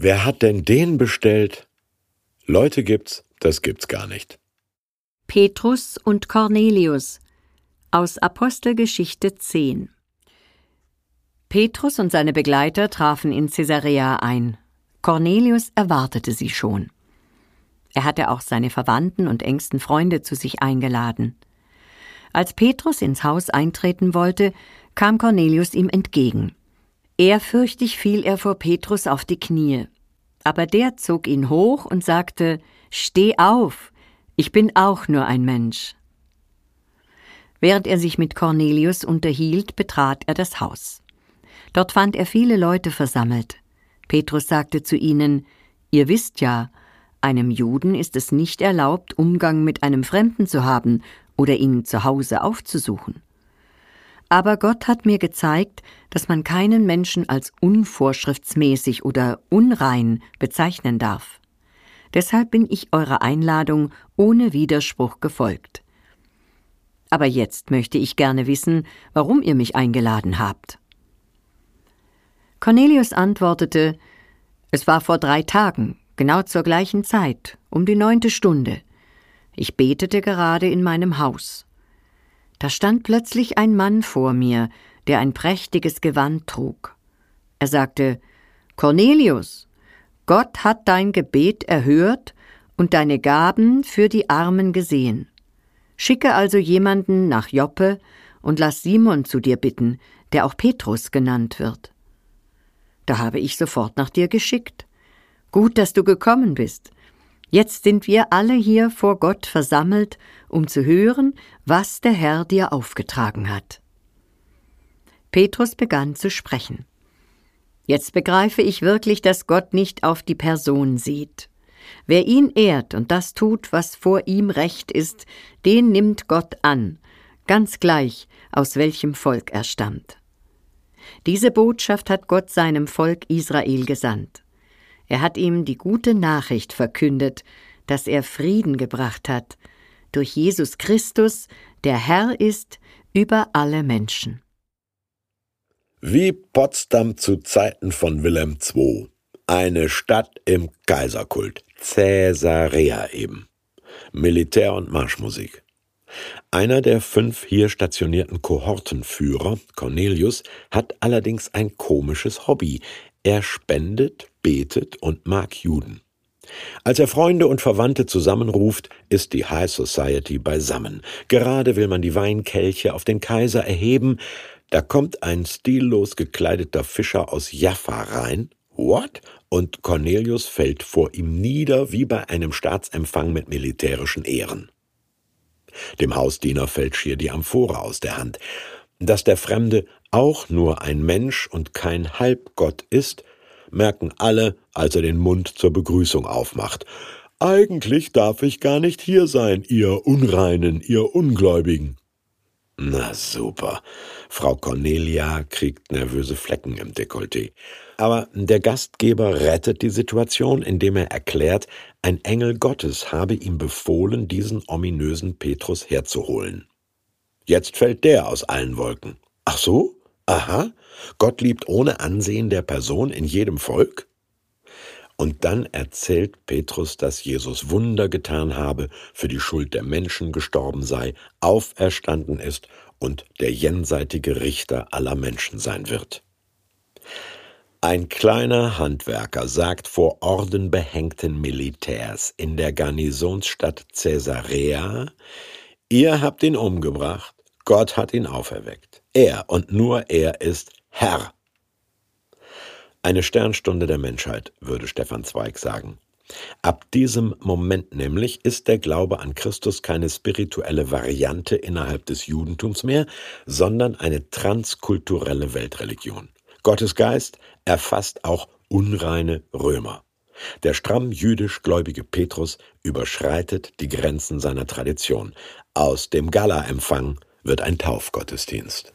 Wer hat denn den bestellt? Leute gibt's, das gibt's gar nicht. Petrus und Cornelius aus Apostelgeschichte 10 Petrus und seine Begleiter trafen in Caesarea ein. Cornelius erwartete sie schon. Er hatte auch seine Verwandten und engsten Freunde zu sich eingeladen. Als Petrus ins Haus eintreten wollte, kam Cornelius ihm entgegen. Ehrfürchtig fiel er vor Petrus auf die Knie. Aber der zog ihn hoch und sagte Steh auf, ich bin auch nur ein Mensch. Während er sich mit Cornelius unterhielt, betrat er das Haus. Dort fand er viele Leute versammelt. Petrus sagte zu ihnen Ihr wisst ja, einem Juden ist es nicht erlaubt, Umgang mit einem Fremden zu haben oder ihn zu Hause aufzusuchen. Aber Gott hat mir gezeigt, dass man keinen Menschen als unvorschriftsmäßig oder unrein bezeichnen darf. Deshalb bin ich eurer Einladung ohne Widerspruch gefolgt. Aber jetzt möchte ich gerne wissen, warum ihr mich eingeladen habt. Cornelius antwortete Es war vor drei Tagen, genau zur gleichen Zeit, um die neunte Stunde. Ich betete gerade in meinem Haus. Da stand plötzlich ein Mann vor mir, der ein prächtiges Gewand trug. Er sagte Cornelius, Gott hat dein Gebet erhört und deine Gaben für die Armen gesehen. Schicke also jemanden nach Joppe und lass Simon zu dir bitten, der auch Petrus genannt wird. Da habe ich sofort nach dir geschickt. Gut, dass du gekommen bist. Jetzt sind wir alle hier vor Gott versammelt, um zu hören, was der Herr dir aufgetragen hat. Petrus begann zu sprechen. Jetzt begreife ich wirklich, dass Gott nicht auf die Person sieht. Wer ihn ehrt und das tut, was vor ihm recht ist, den nimmt Gott an, ganz gleich, aus welchem Volk er stammt. Diese Botschaft hat Gott seinem Volk Israel gesandt. Er hat ihm die gute Nachricht verkündet, dass er Frieden gebracht hat, durch Jesus Christus, der Herr ist über alle Menschen. Wie Potsdam zu Zeiten von Wilhelm II. Eine Stadt im Kaiserkult. Caesarea eben. Militär- und Marschmusik. Einer der fünf hier stationierten Kohortenführer, Cornelius, hat allerdings ein komisches Hobby. Er spendet, betet und mag Juden. Als er Freunde und Verwandte zusammenruft, ist die High Society beisammen. Gerade will man die Weinkelche auf den Kaiser erheben, da kommt ein stillos gekleideter Fischer aus Jaffa rein. What? Und Cornelius fällt vor ihm nieder wie bei einem Staatsempfang mit militärischen Ehren. Dem Hausdiener fällt schier die Amphore aus der Hand. Dass der Fremde auch nur ein Mensch und kein Halbgott ist, merken alle, als er den Mund zur Begrüßung aufmacht. Eigentlich darf ich gar nicht hier sein, ihr Unreinen, ihr Ungläubigen. Na super. Frau Cornelia kriegt nervöse Flecken im Dekolleté. Aber der Gastgeber rettet die Situation, indem er erklärt, ein Engel Gottes habe ihm befohlen, diesen ominösen Petrus herzuholen. Jetzt fällt der aus allen Wolken. Ach so? Aha. Gott liebt ohne Ansehen der Person in jedem Volk? Und dann erzählt Petrus, dass Jesus Wunder getan habe, für die Schuld der Menschen gestorben sei, auferstanden ist und der jenseitige Richter aller Menschen sein wird. Ein kleiner Handwerker sagt vor ordenbehängten Militärs in der Garnisonsstadt Caesarea, ihr habt ihn umgebracht, Gott hat ihn auferweckt. Er und nur er ist Herr. Eine Sternstunde der Menschheit, würde Stefan Zweig sagen. Ab diesem Moment nämlich ist der Glaube an Christus keine spirituelle Variante innerhalb des Judentums mehr, sondern eine transkulturelle Weltreligion. Gottes Geist erfasst auch unreine Römer. Der stramm jüdisch gläubige Petrus überschreitet die Grenzen seiner Tradition. Aus dem Gala-Empfang wird ein Taufgottesdienst.